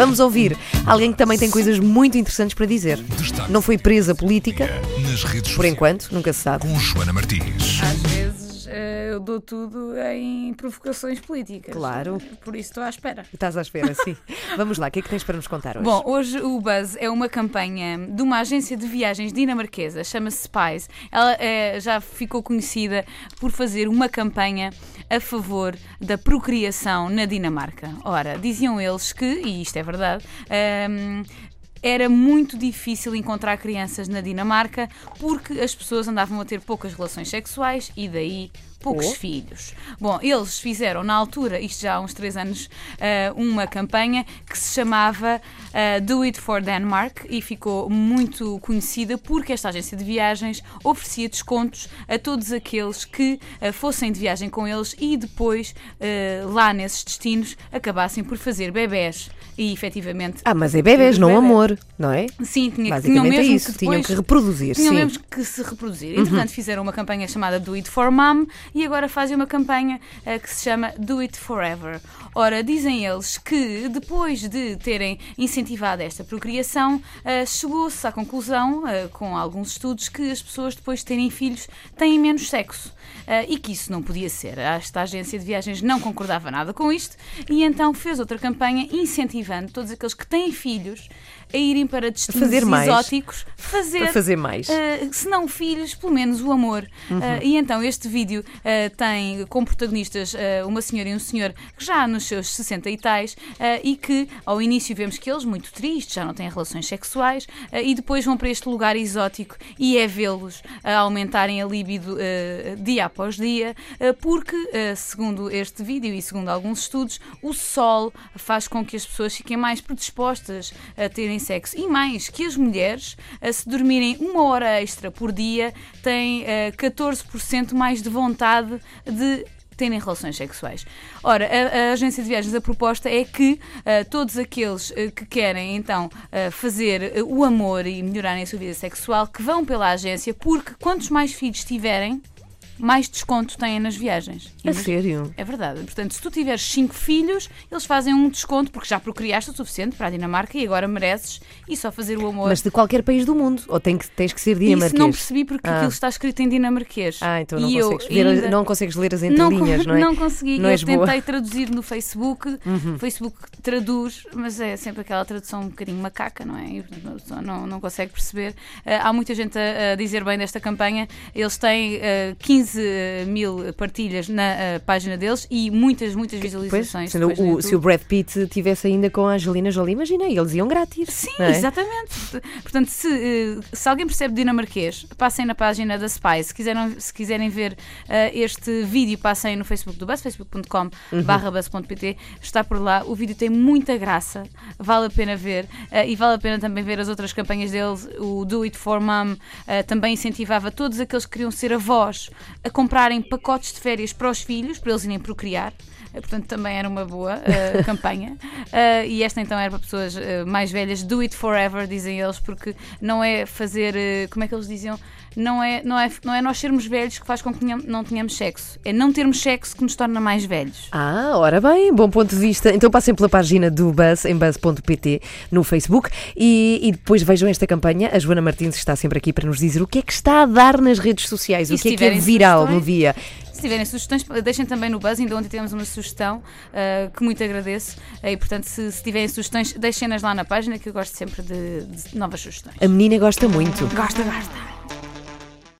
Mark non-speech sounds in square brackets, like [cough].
Vamos ouvir alguém que também tem coisas muito interessantes para dizer. Destaque Não foi presa política, nas redes por sociais enquanto, nunca se sabe. com Joana Martins. Às vezes eh, eu dou tudo em provocações políticas. Claro. Por isso estou à espera. Estás à espera, sim. [laughs] Vamos lá, o que é que tens para nos contar hoje? Bom, hoje o Buzz é uma campanha de uma agência de viagens dinamarquesa, chama-se Spies. Ela eh, já ficou conhecida por fazer uma campanha a favor da procriação na Dinamarca. Ora, diziam eles que, e isto é verdade, ehm, era muito difícil encontrar crianças na Dinamarca porque as pessoas andavam a ter poucas relações sexuais e daí poucos Oh. filhos. Bom, eles fizeram na altura, isto já há uns três anos, eh, uma campanha que se chamava eh, Do It for Denmark e ficou muito conhecida porque esta agência de viagens oferecia descontos a todos aqueles que eh, fossem de viagem com eles e depois, lá nesses destinos, acabassem por fazer bebés. E efetivamente. Ah, mas é bebés, não amor, não é? Sim, tinha, tinham é mesmo isso, que tinham depois, que reproduzir, tinham sim. Uhum. mesmo que se reproduzir. Entretanto, fizeram uma campanha chamada Do It for Mom e agora fazem uma campanha eh, que se chama Do It Forever. Ora, dizem eles que depois de terem incentivado esta procriação, eh, chegou-se à conclusão, eh, com alguns estudos, que as pessoas depois de terem filhos têm menos sexo. e que isso não podia ser. Esta agência de viagens não concordava nada com isto e então fez outra campanha incentivando todos aqueles que têm filhos a irem para destinos fazer mais. exóticos fazer, Para fazer mais. Uh, se não filhos, pelo menos o amor. Uhum. Uh, e então este vídeo uh, tem como protagonistas uh, uma senhora e um senhor que já nos seus 60 e tais uh, e que ao início vemos que eles, muito tristes, já não têm relações sexuais e depois vão para este lugar exótico e é vê-los aumentarem a libido dia após dia, porque, segundo este vídeo e segundo alguns estudos, o sol faz com que as pessoas fiquem mais predispostas a terem sexo. E mais, que as mulheres, se dormirem uma hora extra por dia, têm eh, 14% mais de vontade de terem relações sexuais. Ora, a, a agência de viagens, a proposta é que eh, todos aqueles eh, que querem então eh, fazer o amor e melhorarem a sua vida sexual, que vão pela agência, porque quantos mais filhos tiverem, mais desconto têm nas viagens. A sério? É verdade. Portanto, se tu tiveres cinco filhos, eles fazem um desconto porque já procriaste o suficiente para a Dinamarca e agora mereces e só fazer o amor. Mas de qualquer país do mundo? Ou tem que, tens que ser Isso dinamarquês? não percebi porque Ah. aquilo está escrito em dinamarquês. Ah, então não E eu consegues, ver, ainda- não consegues ler as não, entrelinhas, não, é? não consegui. Não eu tentei boa. Uhum. traduzir no Facebook. O Facebook traduz, mas é sempre aquela tradução um bocadinho macaca, não é? Não, não consegue perceber. Ah, há muita gente a, a dizer bem desta campanha. Eles têm ah, 15 mil partilhas na ah, página deles e muitas, muitas Pois, visualizações. sendo depois o, se o. Brad Pitt estivesse ainda com a Angelina Jolie, imagina, eles iam grátis. Sim, é? exatamente. Portanto, se, eh, se alguém percebe dinamarquês, passem na página da Spy. Se quiserem, se quiserem ver eh, este vídeo, passem no Facebook do Buzz, facebook.com Uhum. barra buzz.pt. Está por lá. O vídeo tem muita graça, vale a pena ver. e vale a pena também ver as outras campanhas deles. O Do It For Mom também incentivava todos aqueles que queriam ser avós a comprarem pacotes de férias para os filhos, para eles irem procriar. Eh, Portanto, também era uma boa eh, [laughs] campanha. Eh, e esta então era para pessoas eh, mais velhas. Do it forever, dizem eles, porque não é fazer. como é que eles diziam? Não é, não, é, não é nós sermos velhos que faz com que não tenhamos sexo. É não termos sexo que nos torna mais velhos. Ah, ora bem, bom ponto de vista. Então passem pela página do Buzz em buzz.pt no Facebook e, e depois vejam esta campanha. A Joana Martins está sempre aqui para nos dizer o que é que está a dar nas redes sociais, E o que é que é viral no dia. Se tiverem sugestões, deixem também no Buzz. Ainda ontem tivemos uma sugestão eh, que muito agradeço. Eh, e portanto, se, se tiverem sugestões, deixem-nas lá na página que eu gosto sempre de, de novas sugestões. A menina gosta muito. Gosta, gosta.